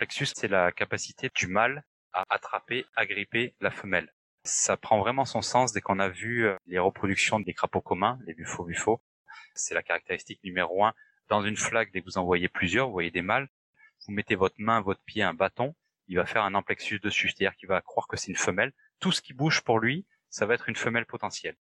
plexus, c'est la capacité du mâle à attraper, agripper la femelle. Ça prend vraiment son sens dès qu'on a vu euh, les reproductions des crapauds communs, les buffos buffos. C'est la caractéristique numéro un. Dans une flaque, dès que vous en voyez plusieurs, vous voyez des mâles, vous mettez votre main, votre pied, un bâton, il va faire un amplexus dessus, c'est-à-dire qu'il va croire que c'est une femelle. Tout ce qui bouge pour lui, ça va être une femelle potentielle.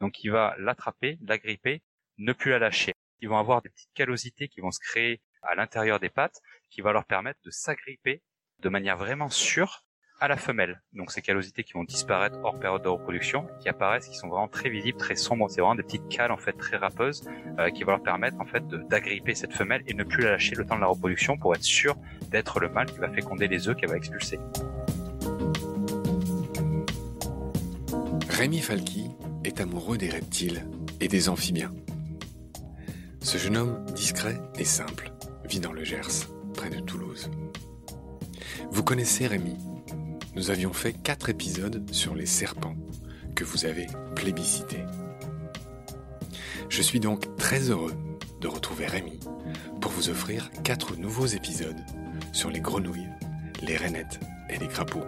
Donc il va l'attraper, l'agripper, ne plus la lâcher. Ils vont avoir des petites callosités qui vont se créer à l'intérieur des pattes, qui va leur permettre de s'agripper de manière vraiment sûre à la femelle. Donc ces callosités qui vont disparaître hors période de reproduction, qui apparaissent, qui sont vraiment très visibles, très sombres. C'est vraiment des petites cales en fait très râpeuses euh, qui vont leur permettre en fait d'agripper cette femelle et ne plus la lâcher le temps de la reproduction pour être sûr d'être le mâle qui va féconder les œufs qu'elle va expulser. Rémi Falky est amoureux des reptiles et des amphibiens. Ce jeune homme discret et simple vit dans le Gers, près de Toulouse. Vous connaissez Rémi Nous avions fait quatre épisodes sur les serpents que vous avez plébiscités. Je suis donc très heureux de retrouver Rémi pour vous offrir quatre nouveaux épisodes sur les grenouilles, les rainettes et les crapauds.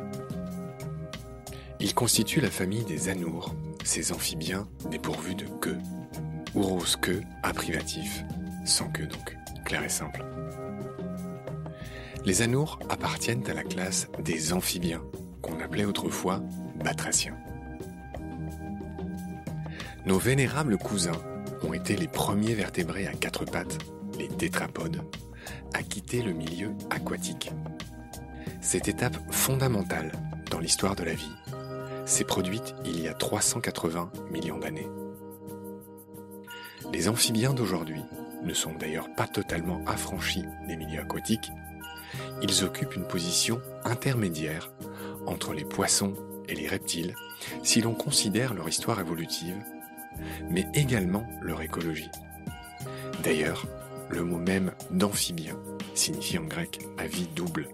Il constitue la famille des anours, ces amphibiens dépourvus de queue, ou rose queue à privatif, sans queue donc, clair et simple. Les anours appartiennent à la classe des amphibiens, qu'on appelait autrefois batraciens. Nos vénérables cousins ont été les premiers vertébrés à quatre pattes, les tétrapodes, à quitter le milieu aquatique. Cette étape fondamentale dans l'histoire de la vie s'est produite il y a 380 millions d'années. Les amphibiens d'aujourd'hui ne sont d'ailleurs pas totalement affranchis des milieux aquatiques. Ils occupent une position intermédiaire entre les poissons et les reptiles si l'on considère leur histoire évolutive, mais également leur écologie. D'ailleurs, le mot même d'amphibien signifie en grec à vie double,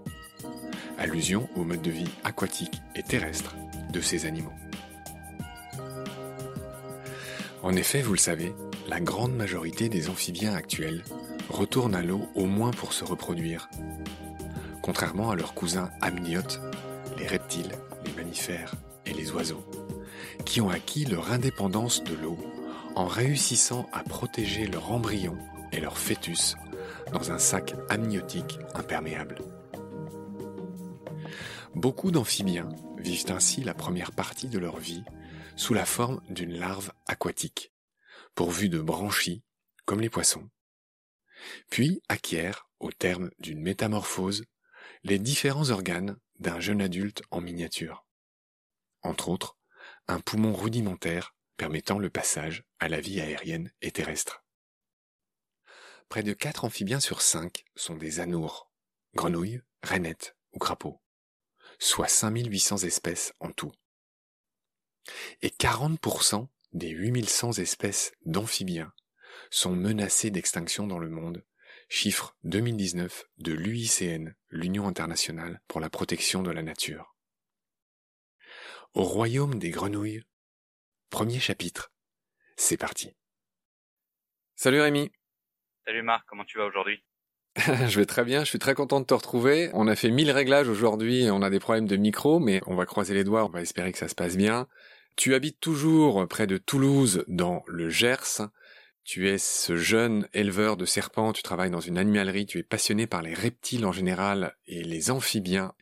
allusion au mode de vie aquatique et terrestre de ces animaux. En effet, vous le savez, la grande majorité des amphibiens actuels retournent à l'eau au moins pour se reproduire. Contrairement à leurs cousins amniotes, les reptiles, les mammifères et les oiseaux, qui ont acquis leur indépendance de l'eau en réussissant à protéger leur embryon et leur fœtus dans un sac amniotique imperméable. Beaucoup d'amphibiens vivent ainsi la première partie de leur vie sous la forme d'une larve aquatique, pourvue de branchies, comme les poissons, puis acquièrent, au terme d'une métamorphose, les différents organes d'un jeune adulte en miniature. Entre autres, un poumon rudimentaire permettant le passage à la vie aérienne et terrestre. Près de 4 amphibiens sur 5 sont des anours, grenouilles, rainettes ou crapauds soit 5800 espèces en tout. Et 40% des 8100 espèces d'amphibiens sont menacées d'extinction dans le monde, chiffre 2019 de l'UICN, l'Union internationale pour la protection de la nature. Au royaume des grenouilles, premier chapitre, c'est parti. Salut Rémi. Salut Marc, comment tu vas aujourd'hui? Je vais très bien, je suis très content de te retrouver. On a fait mille réglages aujourd'hui, on a des problèmes de micro, mais on va croiser les doigts, on va espérer que ça se passe bien. Tu habites toujours près de Toulouse, dans le Gers. Tu es ce jeune éleveur de serpents, tu travailles dans une animalerie, tu es passionné par les reptiles en général et les amphibiens.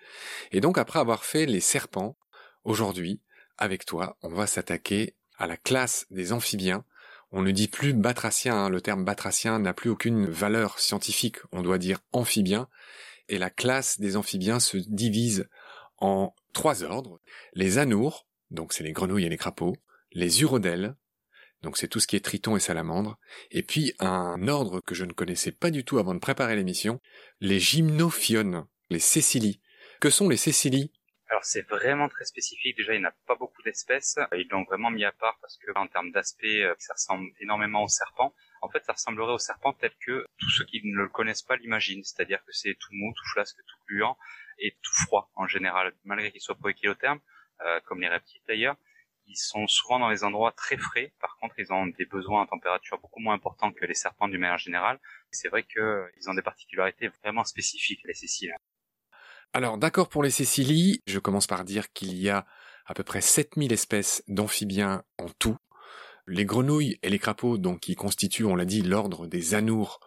Et donc après avoir fait les serpents, aujourd'hui, avec toi, on va s'attaquer à la classe des amphibiens on ne dit plus batracien, hein. le terme batracien n'a plus aucune valeur scientifique, on doit dire amphibien, et la classe des amphibiens se divise en trois ordres. Les anours, donc c'est les grenouilles et les crapauds, les urodèles, donc c'est tout ce qui est triton et salamandre, et puis un ordre que je ne connaissais pas du tout avant de préparer l'émission, les gymnophiones, les cécilies. Que sont les cécilies? Alors c'est vraiment très spécifique. Déjà, il n'y a pas beaucoup d'espèces. Ils l'ont vraiment mis à part parce que en termes d'aspect, euh, ça ressemble énormément au serpent. En fait, ça ressemblerait au serpent tel que tous ceux qui ne le connaissent pas l'imaginent. C'est-à-dire que c'est tout mou, tout flasque, tout gluant et tout froid en général. Malgré qu'il soit poikilotherme, euh, comme les reptiles d'ailleurs, ils sont souvent dans les endroits très frais. Par contre, ils ont des besoins en température beaucoup moins importants que les serpents du manière générale. C'est vrai qu'ils ont des particularités vraiment spécifiques, les céciles. Alors d'accord pour les cécilies, je commence par dire qu'il y a à peu près 7000 espèces d'amphibiens en tout. Les grenouilles et les crapauds, donc qui constituent, on l'a dit, l'ordre des anours,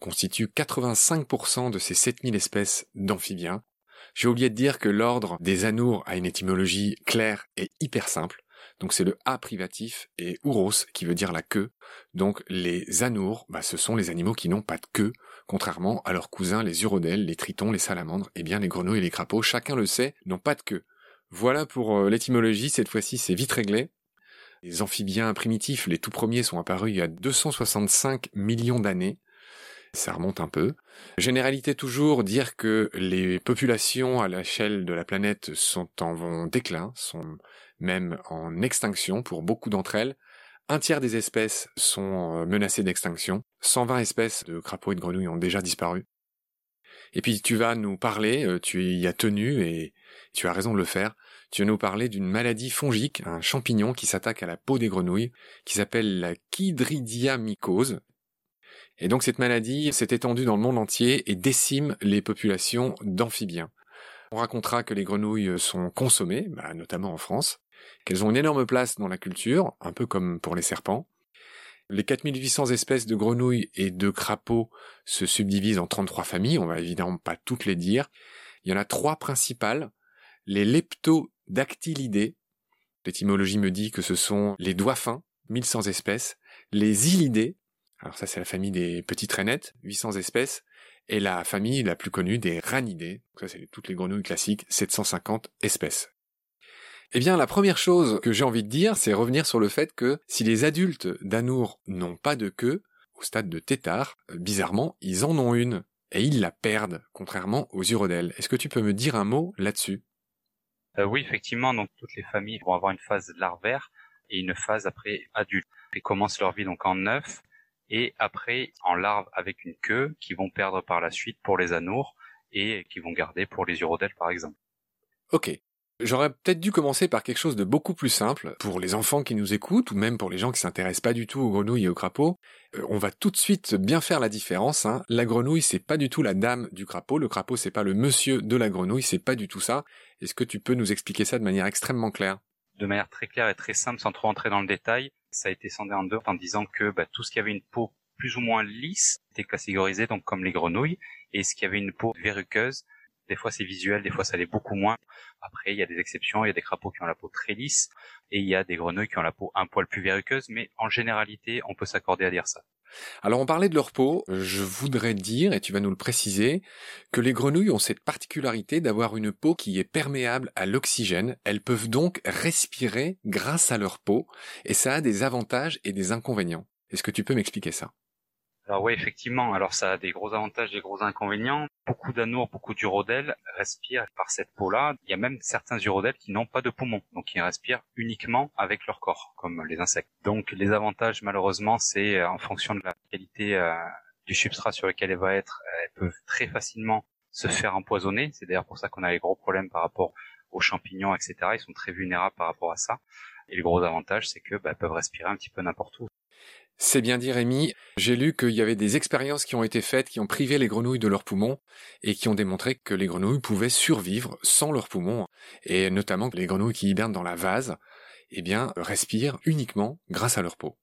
constituent 85% de ces 7000 espèces d'amphibiens. J'ai oublié de dire que l'ordre des anours a une étymologie claire et hyper simple. Donc c'est le A privatif et ouros qui veut dire la queue. Donc les anours, bah, ce sont les animaux qui n'ont pas de queue, contrairement à leurs cousins les urodèles, les tritons, les salamandres, et eh bien les grenouilles et les crapauds, chacun le sait, n'ont pas de queue. Voilà pour euh, l'étymologie, cette fois-ci c'est vite réglé. Les amphibiens primitifs, les tout premiers sont apparus il y a 265 millions d'années. Ça remonte un peu. Généralité toujours, dire que les populations à l'échelle de la planète sont en déclin, sont même en extinction pour beaucoup d'entre elles. Un tiers des espèces sont euh, menacées d'extinction. 120 espèces de crapauds et de grenouilles ont déjà disparu. Et puis tu vas nous parler, euh, tu y as tenu et tu as raison de le faire, tu vas nous parler d'une maladie fongique, un champignon qui s'attaque à la peau des grenouilles, qui s'appelle la chydridiamycose. Et donc cette maladie s'est étendue dans le monde entier et décime les populations d'amphibiens. On racontera que les grenouilles sont consommées, bah, notamment en France, qu'elles ont une énorme place dans la culture, un peu comme pour les serpents. Les 4800 espèces de grenouilles et de crapauds se subdivisent en 33 familles, on va évidemment pas toutes les dire. Il y en a trois principales, les leptodactylidés, l'étymologie me dit que ce sont les doigts fins, 1100 espèces, les ilidés, alors ça c'est la famille des petites rainettes, 800 espèces, et la famille la plus connue des ranidés, ça c'est toutes les grenouilles classiques, 750 espèces. Eh bien, la première chose que j'ai envie de dire, c'est revenir sur le fait que si les adultes d'Anour n'ont pas de queue, au stade de tétard, bizarrement, ils en ont une, et ils la perdent, contrairement aux urodèles. Est-ce que tu peux me dire un mot là-dessus? Euh, Oui, effectivement, donc toutes les familles vont avoir une phase larvaire et une phase après adulte. Ils commencent leur vie donc en œuf, et après en larve avec une queue, qui vont perdre par la suite pour les anours, et qui vont garder pour les urodèles par exemple. Ok, J'aurais peut-être dû commencer par quelque chose de beaucoup plus simple pour les enfants qui nous écoutent ou même pour les gens qui s'intéressent pas du tout aux grenouilles et aux crapauds. Euh, on va tout de suite bien faire la différence. Hein. La grenouille c'est pas du tout la dame du crapaud, le crapaud c'est pas le monsieur de la grenouille, c'est pas du tout ça. Est-ce que tu peux nous expliquer ça de manière extrêmement claire? De manière très claire et très simple, sans trop entrer dans le détail, ça a été sondé en deux en disant que bah, tout ce qui avait une peau plus ou moins lisse était catégorisé donc comme les grenouilles et ce qui avait une peau verruqueuse des fois c'est visuel, des fois ça l'est beaucoup moins. Après, il y a des exceptions, il y a des crapauds qui ont la peau très lisse et il y a des grenouilles qui ont la peau un poil plus verruqueuse, mais en généralité, on peut s'accorder à dire ça. Alors on parlait de leur peau, je voudrais dire, et tu vas nous le préciser, que les grenouilles ont cette particularité d'avoir une peau qui est perméable à l'oxygène, elles peuvent donc respirer grâce à leur peau, et ça a des avantages et des inconvénients. Est-ce que tu peux m'expliquer ça? Alors oui, effectivement. Alors ça a des gros avantages, des gros inconvénients. Beaucoup d'anours, beaucoup d'urodèles respirent par cette peau-là. Il y a même certains urodèles qui n'ont pas de poumons, donc qui respirent uniquement avec leur corps, comme les insectes. Donc les avantages, malheureusement, c'est euh, en fonction de la qualité euh, du substrat sur lequel elle va être, elles peuvent très facilement se faire empoisonner. C'est d'ailleurs pour ça qu'on a les gros problèmes par rapport aux champignons, etc. Ils sont très vulnérables par rapport à ça. Et le gros avantage, c'est que bah, peuvent respirer un petit peu n'importe où. C'est bien dit Rémi. J'ai lu qu'il y avait des expériences qui ont été faites qui ont privé les grenouilles de leurs poumons et qui ont démontré que les grenouilles pouvaient survivre sans leurs poumons et notamment que les grenouilles qui hibernent dans la vase, eh bien, respirent uniquement grâce à leur peau.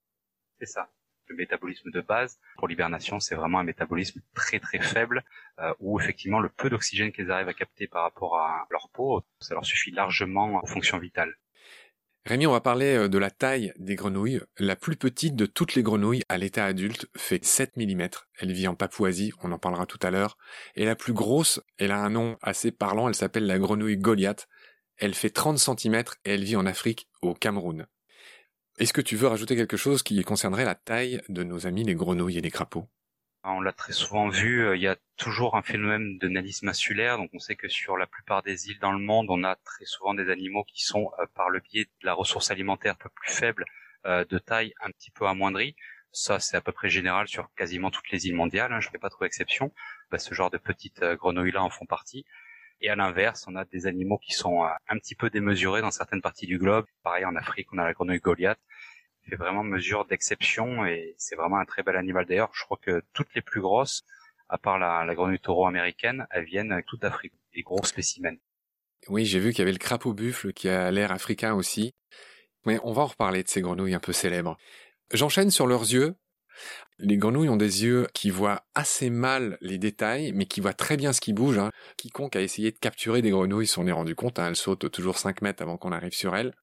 C'est ça. Le métabolisme de base pour l'hibernation, c'est vraiment un métabolisme très très faible euh, où effectivement le peu d'oxygène qu'ils arrivent à capter par rapport à leur peau, ça leur suffit largement aux fonctions vitales. Rémi, on va parler euh, de la taille des grenouilles. La plus petite de toutes les grenouilles à l'état adulte fait 7 mm. Elle vit en Papouasie, on en parlera tout à l'heure. Et la plus grosse, elle a un nom assez parlant, elle s'appelle la grenouille Goliath. Elle fait 30 cm et elle vit en Afrique, au Cameroun. Est-ce que tu veux rajouter quelque chose qui concernerait la taille de nos amis les grenouilles et les crapauds? On l'a très souvent vu, euh, il y a toujours un phénomène de nanisme insulaire, donc on sait que sur la plupart des îles dans le monde, on a très souvent des animaux qui sont, euh, par le biais de la ressource alimentaire un peu plus faible, euh, de taille un petit peu amoindrie. Ça, c'est à peu près général sur quasiment toutes les îles mondiales, hein, je ne fais pas trop exception. Bah, ce genre de petites grenouilles-là en font partie. Et à l'inverse, on a des animaux qui sont un petit peu démesurés dans certaines parties du globe. Pareil, en Afrique, on a la grenouille Goliath fait vraiment mesure d'exception et c'est vraiment un très bel animal. D'ailleurs, je crois que toutes les plus grosses, à part la, grenouille taureau américaine, elles viennent toutes d'Afrique. des gros spécimens. Oui, j'ai vu qu'il y avait le crapaud buffle qui a l'air africain aussi. Mais on va en reparler de ces grenouilles un peu célèbres. J'enchaîne sur leurs yeux. Les grenouilles ont des yeux qui voient assez mal les détails, mais qui voient très bien ce qui bouge. Hein. Quiconque a essayé de capturer des grenouilles s'en est rendu compte. Hein. Elles sautent toujours 5 mètres avant qu'on arrive sur elles.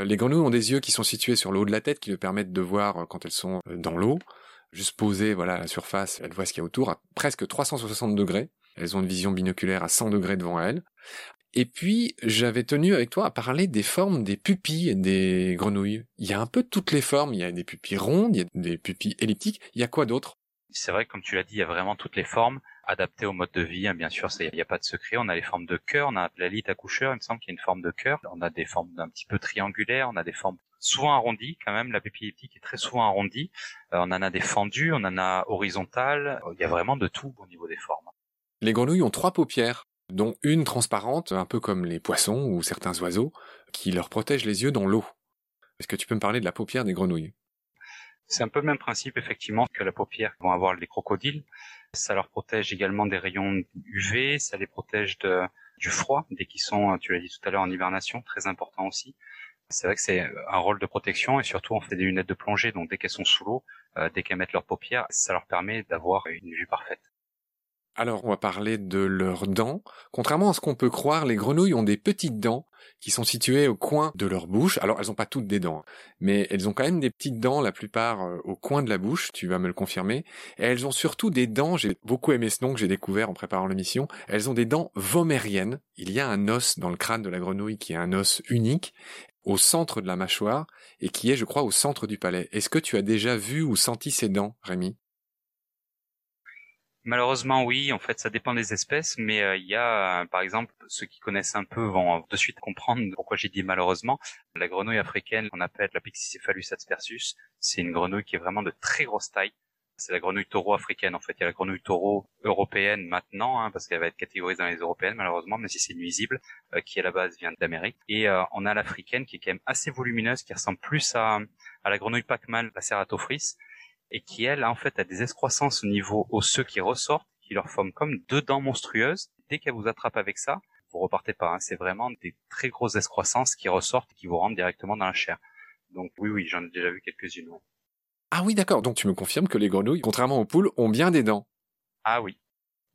Les grenouilles ont des yeux qui sont situés sur le haut de la tête, qui leur permettent de voir quand elles sont dans l'eau. Juste posées voilà, à la surface, elles voient ce qu'il y a autour, à presque 360 degrés. Elles ont une vision binoculaire à 100 degrés devant elles. Et puis, j'avais tenu avec toi à parler des formes des pupilles des grenouilles. Il y a un peu toutes les formes. Il y a des pupilles rondes, il y a des pupilles elliptiques. Il y a quoi d'autre? C'est vrai, comme tu l'as dit, il y a vraiment toutes les formes adaptées au mode de vie. Hein, bien sûr, il n'y a pas de secret. On a les formes de cœur, on a la lite accoucheur. Il me semble qu'il y a une forme de cœur. On a des formes un petit peu triangulaires. On a des formes souvent arrondies quand même. La pupille elliptique est très souvent arrondie. Euh, on en a des fendues, on en a horizontales. Il y a vraiment de tout au niveau des formes. Les grenouilles ont trois paupières dont une transparente, un peu comme les poissons ou certains oiseaux, qui leur protège les yeux dans l'eau. Est-ce que tu peux me parler de la paupière des grenouilles? C'est un peu le même principe effectivement que la paupière vont avoir les crocodiles. Ça leur protège également des rayons UV, ça les protège de, du froid dès qu'ils sont, tu l'as dit tout à l'heure, en hibernation, très important aussi. C'est vrai que c'est un rôle de protection et surtout on fait des lunettes de plongée, donc dès qu'elles sont sous l'eau, euh, dès qu'elles mettent leurs paupières, ça leur permet d'avoir une vue parfaite. Alors, on va parler de leurs dents. Contrairement à ce qu'on peut croire, les grenouilles ont des petites dents qui sont situées au coin de leur bouche. Alors, elles n'ont pas toutes des dents, mais elles ont quand même des petites dents, la plupart euh, au coin de la bouche, tu vas me le confirmer. Et elles ont surtout des dents, j'ai beaucoup aimé ce nom que j'ai découvert en préparant l'émission, elles ont des dents vomériennes. Il y a un os dans le crâne de la grenouille qui est un os unique au centre de la mâchoire et qui est, je crois, au centre du palais. Est-ce que tu as déjà vu ou senti ces dents, Rémi? Malheureusement, oui. En fait, ça dépend des espèces, mais euh, il y a, euh, par exemple, ceux qui connaissent un peu vont de suite comprendre pourquoi j'ai dit malheureusement. La grenouille africaine qu'on appelle la Pixicephalus aspersus, c'est une grenouille qui est vraiment de très grosse taille. C'est la grenouille taureau africaine. En fait, il y a la grenouille taureau européenne maintenant, hein, parce qu'elle va être catégorisée dans les européennes, malheureusement, mais si c'est nuisible, euh, qui à la base vient d'Amérique. Et on a l'africaine qui est quand même assez volumineuse, qui ressemble plus à, à la grenouille Pac-Man, la Ceratophrys, et qui elle en fait a des excroissances au niveau osseux qui ressortent, qui leur forment comme deux dents monstrueuses. Dès qu'elle vous attrape avec ça, vous repartez pas. Hein. C'est vraiment des très grosses excroissances qui ressortent et qui vous rentrent directement dans la chair. Donc oui, oui, j'en ai déjà vu quelques-unes. Ah oui, d'accord. Donc tu me confirmes que les grenouilles, contrairement aux poules, ont bien des dents. Ah oui.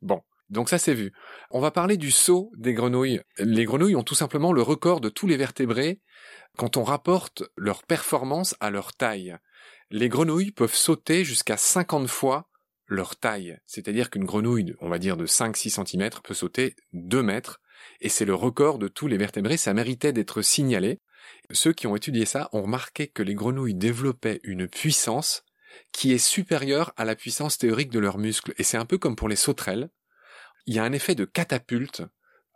Bon. Donc ça c'est vu. On va parler du saut des grenouilles. Les grenouilles ont tout simplement le record de tous les vertébrés quand on rapporte leur performance à leur taille. Les grenouilles peuvent sauter jusqu'à 50 fois leur taille. C'est-à-dire qu'une grenouille, on va dire de 5-6 cm, peut sauter 2 mètres. Et c'est le record de tous les vertébrés. Ça méritait d'être signalé. Ceux qui ont étudié ça ont remarqué que les grenouilles développaient une puissance qui est supérieure à la puissance théorique de leurs muscles. Et c'est un peu comme pour les sauterelles. Il y a un effet de catapulte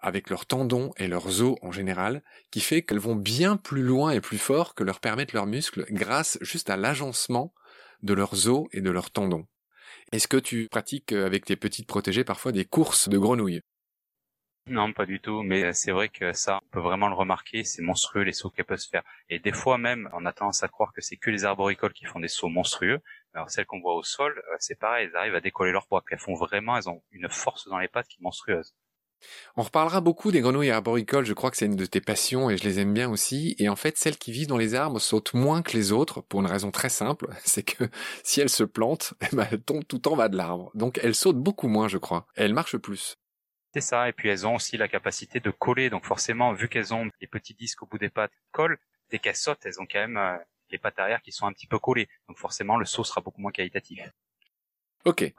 avec leurs tendons et leurs os en général, qui fait qu'elles vont bien plus loin et plus fort que leur permettent leurs muscles grâce juste à l'agencement de leurs os et de leurs tendons. Est-ce que tu pratiques euh, avec tes petites protégées parfois des courses de grenouilles? Non, pas du tout, mais c'est vrai que ça, on peut vraiment le remarquer, c'est monstrueux les sauts qu'elles peuvent faire. Et des fois même, on a tendance à croire que c'est que les arboricoles qui font des sauts monstrueux. Alors celles qu'on voit au sol, euh, c'est pareil, elles arrivent à décoller leur poids, qu'elles font vraiment, elles ont une force dans les pattes qui est monstrueuse. On reparlera beaucoup des grenouilles arboricoles, je crois que c'est une de tes passions et je les aime bien aussi. Et en fait, celles qui vivent dans les arbres sautent moins que les autres pour une raison très simple, c'est que si elles se plantent, eh ben, elles tombent tout en bas de l'arbre. Donc elles sautent beaucoup moins, je crois. Elles marchent plus. C'est ça, et puis elles ont aussi la capacité de coller, donc forcément, vu qu'elles ont les petits disques au bout des pattes collent, dès qu'elles sautent, elles ont quand même euh, les pattes arrière qui sont un petit peu collées, donc forcément le saut sera beaucoup moins qualitatif. Ok.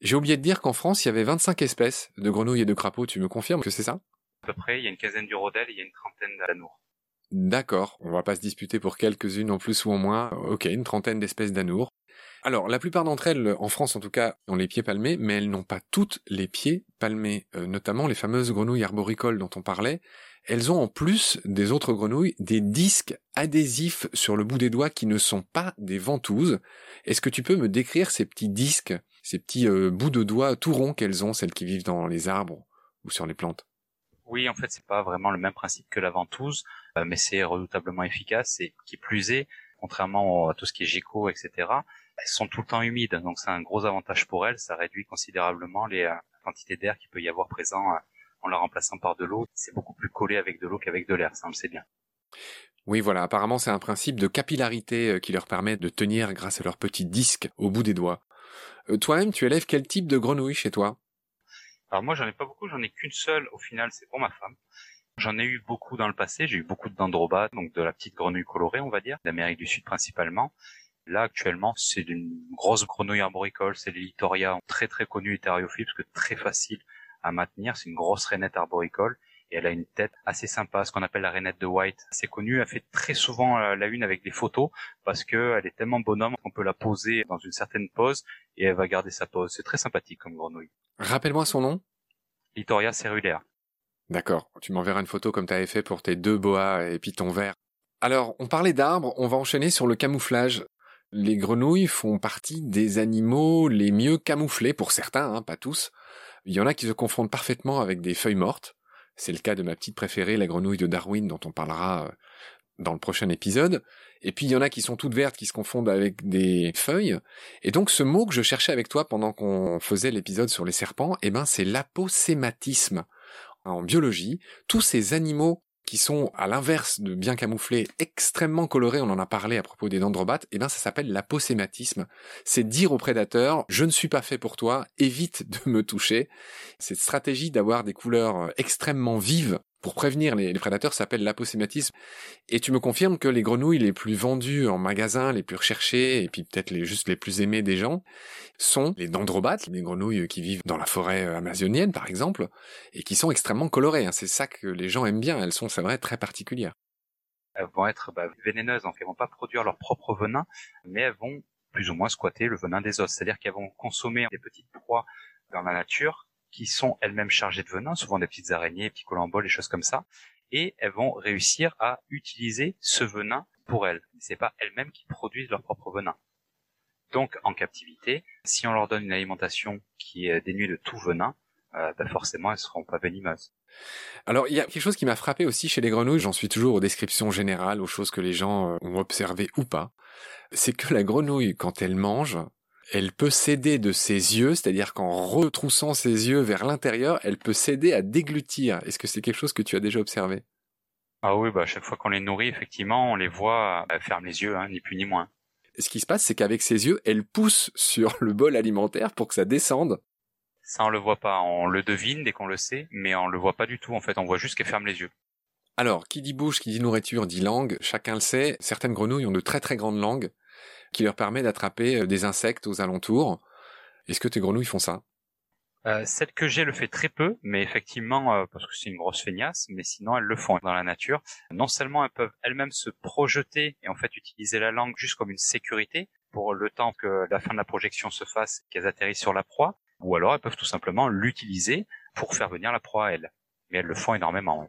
J'ai oublié de dire qu'en France, il y avait 25 espèces de grenouilles et de crapauds. Tu me confirmes que c'est ça? À peu près, il y a une quinzaine d'urodèles et il y a une trentaine d'anours. D'accord. On va pas se disputer pour quelques-unes en plus ou en moins. Ok, une trentaine d'espèces d'anours. Alors, la plupart d'entre elles, en France en tout cas, ont les pieds palmés, mais elles n'ont pas toutes les pieds palmés, euh, notamment les fameuses grenouilles arboricoles dont on parlait. Elles ont en plus des autres grenouilles des disques adhésifs sur le bout des doigts qui ne sont pas des ventouses. Est-ce que tu peux me décrire ces petits disques, ces petits euh, bouts de doigts tout ronds qu'elles ont, celles qui vivent dans les arbres ou sur les plantes? Oui, en fait, c'est pas vraiment le même principe que la ventouse, euh, mais c'est redoutablement efficace et qui plus est, contrairement à tout ce qui est géco, etc., elles sont tout le temps humides, donc c'est un gros avantage pour elles. Ça réduit considérablement les euh, quantités d'air qu'il peut y avoir présent en la remplaçant par de l'eau, c'est beaucoup plus collé avec de l'eau qu'avec de l'air, ça on le sait bien. Oui, voilà, apparemment c'est un principe de capillarité euh, qui leur permet de tenir grâce à leur petit disque au bout des doigts. Euh, toi-même, tu élèves quel type de grenouille chez toi? Alors moi, j'en ai pas beaucoup, j'en ai qu'une seule au final, c'est pour ma femme. J'en ai eu beaucoup dans le passé, j'ai eu beaucoup de dendrobates, donc de la petite grenouille colorée, on va dire, d'Amérique du Sud principalement. Là, actuellement, c'est une grosse grenouille arboricole, c'est les Litoria, très très connue hétériophiles, parce que très facile à maintenir, c'est une grosse rainette arboricole, et elle a une tête assez sympa, ce qu'on appelle la rainette de White. C'est connu, elle fait très souvent euh, la une avec des photos, parce que elle est tellement bonhomme qu'on peut la poser dans une certaine pose, et elle va garder sa pose. C'est très sympathique comme grenouille. Rappelle-moi son nom Litoria cerulaire. D'accord, tu m'enverras une photo comme tu avais fait pour tes deux boas et puis ton verre. Alors, on parlait d'arbres, on va enchaîner sur le camouflage. Les grenouilles font partie des animaux les mieux camouflés, pour certains, hein, pas tous. Il y en a qui se confondent parfaitement avec des feuilles mortes. C'est le cas de ma petite préférée, la grenouille de Darwin, dont on parlera euh, dans le prochain épisode. Et puis il y en a qui sont toutes vertes, qui se confondent avec des feuilles. Et donc ce mot que je cherchais avec toi pendant qu'on faisait l'épisode sur les serpents, eh ben c'est l'aposématisme en biologie, tous ces animaux qui sont à l'inverse de bien camouflés, extrêmement colorés, on en a parlé à propos des dendrobates, eh bien ça s'appelle l'aposématisme. C'est dire au prédateur, je ne suis pas fait pour toi, évite de me toucher. Cette stratégie d'avoir des couleurs extrêmement vives pour prévenir les, prédateurs s'appelle l'aposématisme. Et tu me confirmes que les grenouilles les plus vendues en magasin, les plus recherchées, et puis peut-être les juste les plus aimées des gens, sont les dendrobates, les grenouilles qui vivent dans la forêt euh, amazonienne par exemple, et qui sont extrêmement colorées. Hein. C'est ça que les gens aiment bien. Elles sont, c'est vrai, très particulières. Elles vont être bah, vénéneuses, donc elles vont pas produire leur propre venin, mais elles vont plus ou moins squatter le venin des os. C'est-à-dire qu'elles vont consommer des petites proies dans la nature qui sont elles-mêmes chargées de venin, souvent des petites araignées, petits colamboles, des choses comme ça, et elles vont réussir à utiliser ce venin pour elles. C'est pas elles-mêmes qui produisent leur propre venin. Donc, en captivité, si on leur donne une alimentation qui est dénuée de tout venin, euh, ben forcément, elles seront pas venimeuses. Alors, il y a quelque chose qui m'a frappé aussi chez les grenouilles, j'en suis toujours aux descriptions générales, aux choses que les gens euh, ont observées ou pas, c'est que la grenouille, quand elle mange, elle peut céder de ses yeux, c'est-à-dire qu'en retroussant ses yeux vers l'intérieur, elle peut céder à déglutir. Est-ce que c'est quelque chose que tu as déjà observé? Ah oui, bah à chaque fois qu'on les nourrit, effectivement, on les voit, elles ferment les yeux, hein, ni plus ni moins. Ce qui se passe, c'est qu'avec ses yeux, elle pousse sur le bol alimentaire pour que ça descende. Ça, on le voit pas. On le devine dès qu'on le sait, mais on le voit pas du tout. En fait, on voit juste qu'elle ferme les yeux. Alors, qui dit bouche, qui dit nourriture, dit langue. Chacun le sait. Certaines grenouilles ont de très très grandes langues qui leur permet d'attraper euh, des insectes aux alentours. Est-ce que tes grenouilles font ça? Euh, celle que j'ai le fait très peu, mais effectivement, euh, parce que c'est une grosse feignasse, mais sinon elles le font dans la nature. Non seulement elles peuvent elles-mêmes se projeter et en fait utiliser la langue juste comme une sécurité pour le temps que la fin de la projection se fasse, qu'elles atterrissent sur la proie, ou alors elles peuvent tout simplement l'utiliser pour faire venir la proie à elles. Mais elles le font énormément.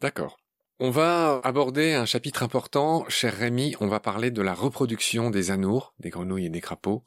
D'accord. On va aborder un chapitre important, cher Rémi, on va parler de la reproduction des anours, des grenouilles et des crapauds.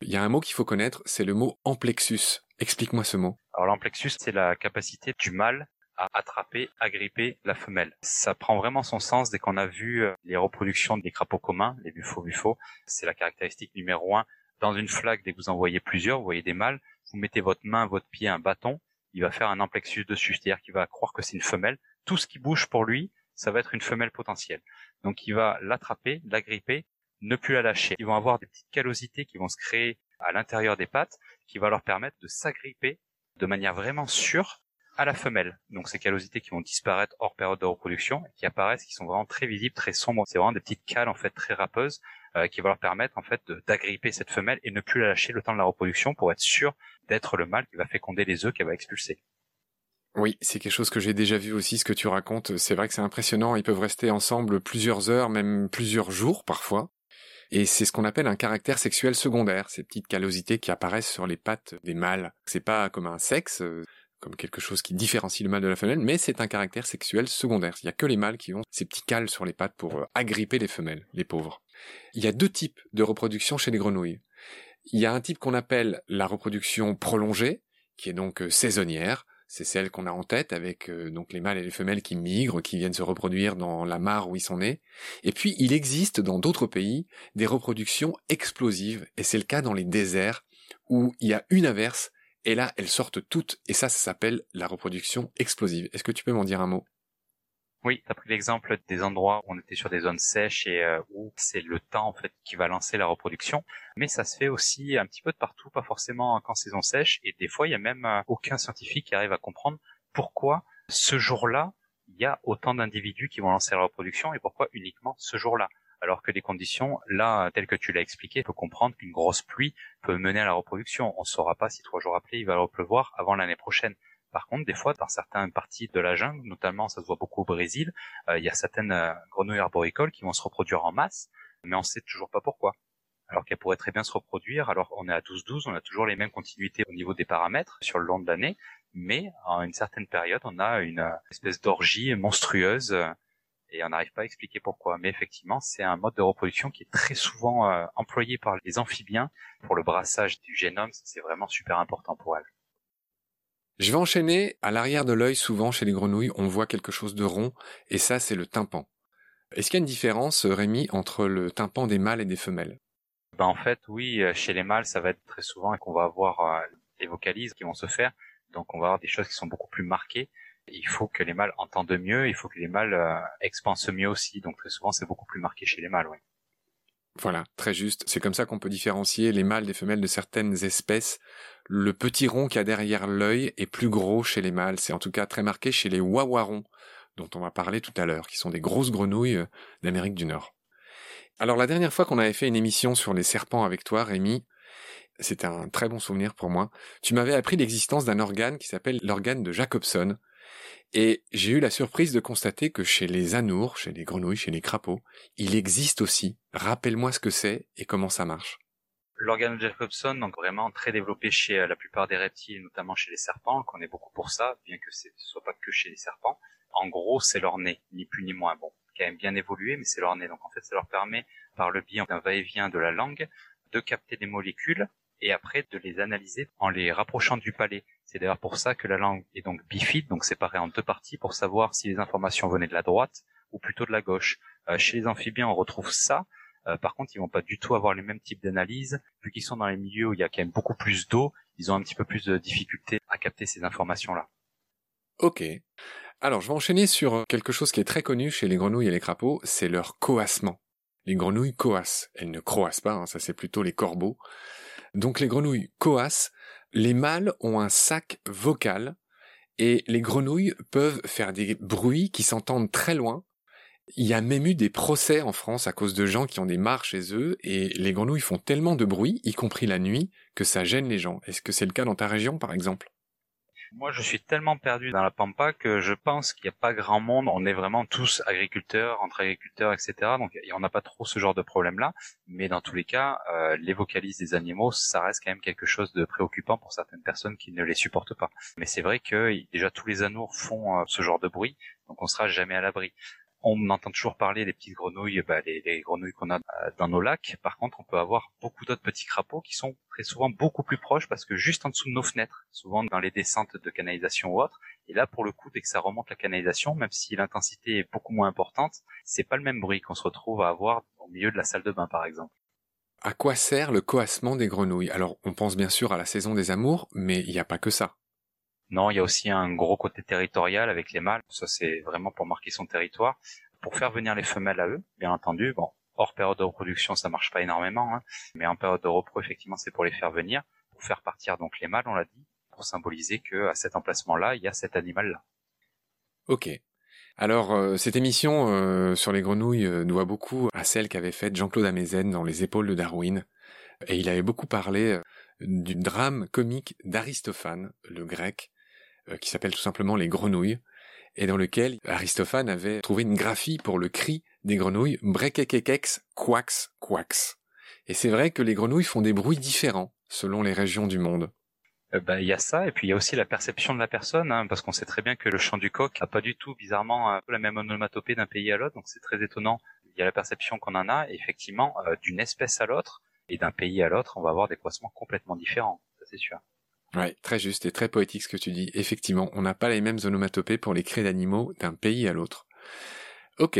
Il y a un mot qu'il faut connaître, c'est le mot amplexus. Explique-moi ce mot. Alors l'amplexus, c'est la capacité du mâle à attraper, agripper la femelle. Ça prend vraiment son sens dès qu'on a vu euh, les reproductions des crapauds communs, les buffos buffos. C'est la caractéristique numéro un. Dans une flaque, dès que vous en voyez plusieurs, vous voyez des mâles, vous mettez votre main, votre pied, un bâton, il va faire un amplexus dessus, c'est-à-dire qu'il va croire que c'est une femelle, tout ce qui bouge pour lui, ça va être une femelle potentielle. Donc il va l'attraper, l'agripper, ne plus la lâcher. Ils vont avoir des petites callosités qui vont se créer à l'intérieur des pattes, qui va leur permettre de s'agripper de manière vraiment sûre à la femelle. Donc ces callosités qui vont disparaître hors période de reproduction, qui apparaissent, qui sont vraiment très visibles, très sombres. C'est vraiment des petites cales en fait très râpeuses euh, qui vont leur permettre en fait d'agripper cette femelle et ne plus la lâcher le temps de la reproduction pour être sûr d'être le mâle qui va féconder les œufs qu'elle va expulser. Oui, c'est quelque chose que j'ai déjà vu aussi, ce que tu racontes. C'est vrai que c'est impressionnant. Ils peuvent rester ensemble plusieurs heures, même plusieurs jours parfois. Et c'est ce qu'on appelle un caractère sexuel secondaire, ces petites callosités qui apparaissent sur les pattes des mâles. C'est pas comme un sexe, euh, comme quelque chose qui différencie le mâle de la femelle, mais c'est un caractère sexuel secondaire. Il y a que les mâles qui ont ces petits cales sur les pattes pour euh, agripper les femelles, les pauvres. Il y a deux types de reproduction chez les grenouilles. Il y a un type qu'on appelle la reproduction prolongée, qui est donc euh, saisonnière, c'est celle qu'on a en tête avec euh, donc les mâles et les femelles qui migrent, qui viennent se reproduire dans la mare où ils sont nés. Et puis il existe dans d'autres pays des reproductions explosives, et c'est le cas dans les déserts où il y a une averse et là, elles sortent toutes, et ça, ça s'appelle la reproduction explosive. Est-ce que tu peux m'en dire un mot? Oui, tu as pris l'exemple des endroits où on était sur des zones sèches et euh, où c'est le temps en fait qui va lancer la reproduction, mais ça se fait aussi un petit peu de partout, pas forcément qu'en saison sèche et des fois il y a même euh, aucun scientifique qui arrive à comprendre pourquoi ce jour-là il y a autant d'individus qui vont lancer la reproduction et pourquoi uniquement ce jour-là. Alors que les conditions, là, telles que tu l'as expliqué, peut comprendre qu'une grosse pluie peut mener à la reproduction. On ne saura pas si trois jours après il va pleuvoir avant l'année prochaine. Par contre, des fois, dans certaines parties de la jungle, notamment ça se voit beaucoup au Brésil, euh, il y a certaines euh, grenouilles arboricoles qui vont se reproduire en masse, mais on sait toujours pas pourquoi. Alors qu'elles pourraient très bien se reproduire, alors on est à 12-12, on a toujours les mêmes continuités au niveau des paramètres sur le long de l'année, mais à une certaine période, on a une euh, espèce d'orgie monstrueuse et on n'arrive pas à expliquer pourquoi. Mais effectivement, c'est un mode de reproduction qui est très souvent employé par les amphibiens pour le brassage du génome. C'est vraiment super important pour elles. Je vais enchaîner. À l'arrière de l'œil, souvent chez les grenouilles, on voit quelque chose de rond, et ça, c'est le tympan. Est-ce qu'il y a une différence, Rémi, entre le tympan des mâles et des femelles? Ben en fait, oui, euh, chez les mâles, ça va être très souvent qu'on va avoir euh, des vocalises qui vont se faire, donc on va avoir des choses qui sont beaucoup plus marquées. Il faut que les mâles entendent mieux, il faut que les mâles euh, expansent mieux aussi, donc très souvent c'est beaucoup plus marqué chez les mâles, oui. Voilà, très juste. C'est comme ça qu'on peut différencier les mâles des femelles de certaines espèces. Le petit rond qu'il y a derrière l'œil est plus gros chez les mâles. C'est en tout cas très marqué chez les wawarons, dont on va parler tout à l'heure, qui sont des grosses grenouilles euh, d'Amérique du Nord. Alors la dernière fois qu'on avait fait une émission sur les serpents avec toi, Rémi, c'était un très bon souvenir pour moi. Tu m'avais appris l'existence d'un organe qui s'appelle l'organe de Jacobson, et j'ai eu la surprise de constater que chez les anours, chez les grenouilles, chez les crapauds, il existe aussi. Rappelle-moi ce que c'est et comment ça marche. L'organe de Jacobson, donc vraiment très développé chez euh, la plupart des reptiles, notamment chez les serpents, qu'on est beaucoup pour ça, bien que ce soit pas que chez les serpents. En gros, c'est leur nez, ni plus ni moins. Bon, quand même bien évolué, mais c'est leur nez. Donc en fait, ça leur permet, par le biais d'un va-et-vient de la langue, de capter des molécules et après de les analyser en les rapprochant du palais. C'est d'ailleurs pour ça que la langue est donc bifide, donc séparée en deux parties pour savoir si les informations venaient de la droite ou plutôt de la gauche. Euh, chez les amphibiens, on retrouve ça. Euh, par contre, ils vont pas du tout avoir les mêmes types d'analyse, vu qu'ils sont dans les milieux où il y a quand même beaucoup plus d'eau, ils ont un petit peu plus de difficultés à capter ces informations-là. Ok. Alors, je vais enchaîner sur quelque chose qui est très connu chez les grenouilles et les crapauds, c'est leur coassement. Les grenouilles coassent. Elles ne croassent pas, hein, ça c'est plutôt les corbeaux. Donc les grenouilles coassent, les mâles ont un sac vocal et les grenouilles peuvent faire des bruits qui s'entendent très loin. Il y a même eu des procès en France à cause de gens qui ont des mares chez eux et les grenouilles font tellement de bruit, y compris la nuit, que ça gêne les gens. Est-ce que c'est le cas dans ta région par exemple? Moi, je suis tellement perdu dans la pampa que je pense qu'il n'y a pas grand monde. On est vraiment tous agriculteurs, entre agriculteurs, etc. Donc, on n'a pas trop ce genre de problème-là. Mais dans tous les cas, euh, les vocalises des animaux, ça reste quand même quelque chose de préoccupant pour certaines personnes qui ne les supportent pas. Mais c'est vrai que déjà tous les anours font euh, ce genre de bruit, donc on sera jamais à l'abri on entend toujours parler des petites grenouilles, bah, les, grenouilles qu'on a euh, dans nos lacs. Par contre, on peut avoir beaucoup d'autres petits crapauds qui sont très souvent beaucoup plus proches parce que juste en dessous de nos fenêtres, souvent dans les descentes de canalisation ou autres. Et là, pour le coup, dès que ça remonte la canalisation, même si l'intensité est beaucoup moins importante, c'est pas le même bruit qu'on se retrouve à avoir au milieu de la salle de bain, par exemple. À quoi sert le coassement des grenouilles? Alors, on pense bien sûr à la saison des amours, mais il n'y a pas que ça. Non, il y a aussi un gros côté territorial avec les mâles. Ça, c'est vraiment pour marquer son territoire. Pour faire venir les femelles à eux, bien entendu. Bon, hors période de reproduction, ça marche pas énormément, hein. mais en période de repro, effectivement, c'est pour les faire venir, pour faire partir donc les mâles, on l'a dit, pour symboliser que à cet emplacement-là, il y a cet animal-là. Ok. Alors, euh, cette émission euh, sur les grenouilles euh, doit beaucoup à celle qu'avait faite Jean-Claude Amezen dans Les épaules de Darwin. Et il avait beaucoup parlé du drame comique d'Aristophane, le grec, qui s'appelle tout simplement Les Grenouilles, et dans lequel Aristophane avait trouvé une graphie pour le cri des grenouilles, brekekekex, quax, quax. Et c'est vrai que les grenouilles font des bruits différents selon les régions du monde. Euh, bah, il y a ça, et puis il y a aussi la perception de la personne, hein, parce qu'on sait très bien que le chant du coq n'a pas du tout, bizarrement, la même onomatopée d'un pays à l'autre, donc c'est très étonnant. Il y a la perception qu'on en a, et effectivement, euh, d'une espèce à l'autre, et d'un pays à l'autre, on va avoir des croissements complètement différents, ça c'est sûr. Ouais, très juste et très poétique ce que tu dis. Effectivement, on n'a pas les mêmes onomatopées pour les cris d'animaux d'un pays à l'autre. Ok.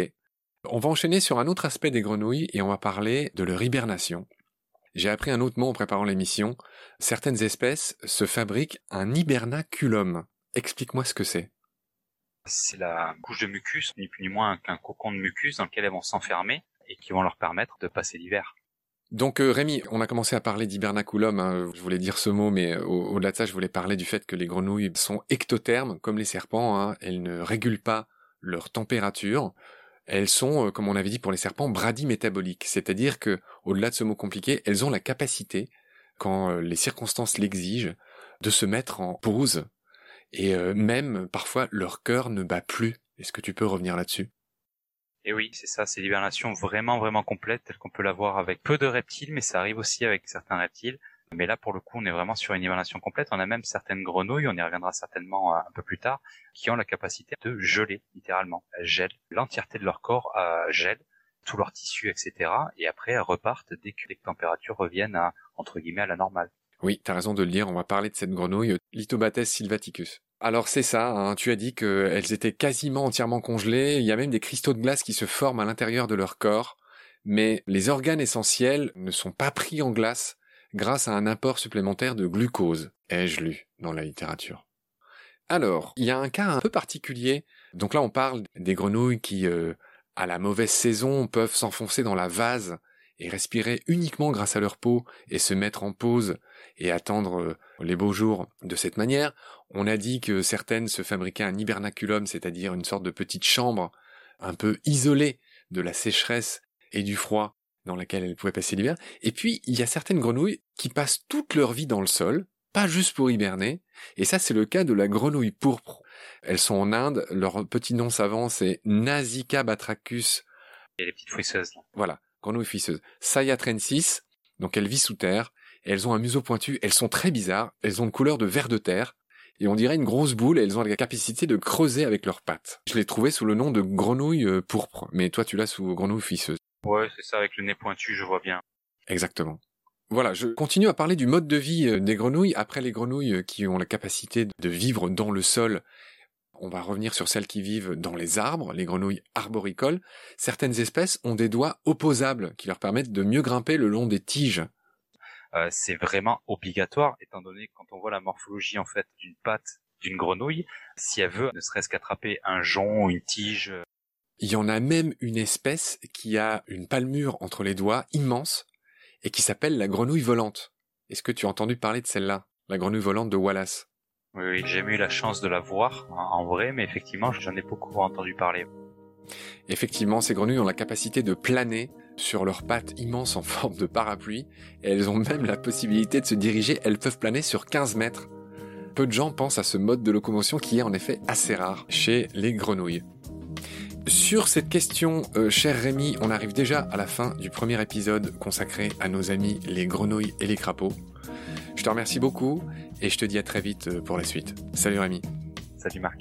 On va enchaîner sur un autre aspect des grenouilles et on va parler de leur hibernation. J'ai appris un autre mot en préparant l'émission. Certaines espèces se fabriquent un hibernaculum. Explique-moi ce que c'est. C'est la couche de mucus, ni plus ni moins qu'un cocon de mucus dans lequel elles vont s'enfermer et qui vont leur permettre de passer l'hiver. Donc euh, Rémi, on a commencé à parler d'hibernaculum, hein, je voulais dire ce mot, mais euh, au-delà de ça, je voulais parler du fait que les grenouilles sont ectothermes, comme les serpents, hein. elles ne régulent pas leur température, elles sont, euh, comme on avait dit pour les serpents, bradymétaboliques, c'est-à-dire que, au-delà de ce mot compliqué, elles ont la capacité, quand les circonstances l'exigent, de se mettre en pause, et même parfois leur cœur ne bat plus. Est-ce que tu peux revenir là-dessus? Et oui, c'est ça, c'est l'hibernation vraiment vraiment complète telle qu'on peut la voir avec peu de reptiles, mais ça arrive aussi avec certains reptiles. Mais là, pour le coup, on est vraiment sur une hibernation complète. On a même certaines grenouilles, on y reviendra certainement euh, un peu plus tard, qui ont la capacité de geler, littéralement. Elles gèlent. L'entièreté de leur corps euh, gèle, tout leur tissu, etc. Et après, elles repartent dès que les températures reviennent à, entre guillemets, à la normale. Oui, t'as raison de le dire, on va parler de cette grenouille, Lithobates sylvaticus. Alors c'est ça, hein, tu as dit qu'elles étaient quasiment entièrement congelées, il y a même des cristaux de glace qui se forment à l'intérieur de leur corps, mais les organes essentiels ne sont pas pris en glace grâce à un apport supplémentaire de glucose, ai-je lu dans la littérature. Alors, il y a un cas un peu particulier, donc là on parle des grenouilles qui, euh, à la mauvaise saison, peuvent s'enfoncer dans la vase et respirer uniquement grâce à leur peau et se mettre en pause et attendre euh, les beaux jours de cette manière. On a dit que certaines se fabriquaient un hibernaculum, c'est-à-dire une sorte de petite chambre un peu isolée de la sécheresse et du froid dans laquelle elles pouvaient passer l'hiver. Et puis, il y a certaines grenouilles qui passent toute leur vie dans le sol, pas juste pour hiberner. Et ça, c'est le cas de la grenouille pourpre. Elles sont en Inde, leur petit nom savant, c'est Nasica batrachus. Et les petites fouisseuses. Voilà, grenouille fouisseuse. Sayatrensis, donc elle vit sous terre, elles ont un museau pointu, elles sont très bizarres, elles ont une couleur de vert de terre, et on dirait une grosse boule, et elles ont la capacité de creuser avec leurs pattes. Je l'ai trouvé sous le nom de grenouille euh, pourpre, mais toi tu l'as sous grenouille fisseuse. Ouais, c'est ça, avec le nez pointu, je vois bien. Exactement. Voilà, je continue à parler du mode de vie euh, des grenouilles. Après les grenouilles euh, qui ont la capacité de vivre dans le sol, on va revenir sur celles qui vivent dans les arbres, les grenouilles arboricoles. Certaines espèces ont des doigts opposables qui leur permettent de mieux grimper le long des tiges euh, c'est vraiment obligatoire, étant donné que quand on voit la morphologie en fait d'une patte d'une grenouille, si elle veut ne serait-ce qu'attraper un jonc ou une tige. Il y en a même une espèce qui a une palmure entre les doigts immense et qui s'appelle la grenouille volante. Est-ce que tu as entendu parler de celle-là, la grenouille volante de Wallace? Oui, oui j'ai eu la chance de la voir en vrai, mais effectivement, j'en ai beaucoup entendu parler. Effectivement, ces grenouilles ont la capacité de planer sur leurs pattes immenses en forme de parapluie, et elles ont même la possibilité de se diriger, elles peuvent planer sur 15 mètres. Peu de gens pensent à ce mode de locomotion qui est en effet assez rare chez les grenouilles. Sur cette question, euh, cher Rémi, on arrive déjà à la fin du premier épisode consacré à nos amis les grenouilles et les crapauds. Je te remercie beaucoup et je te dis à très vite euh, pour la suite. Salut Rémi. Salut Marc.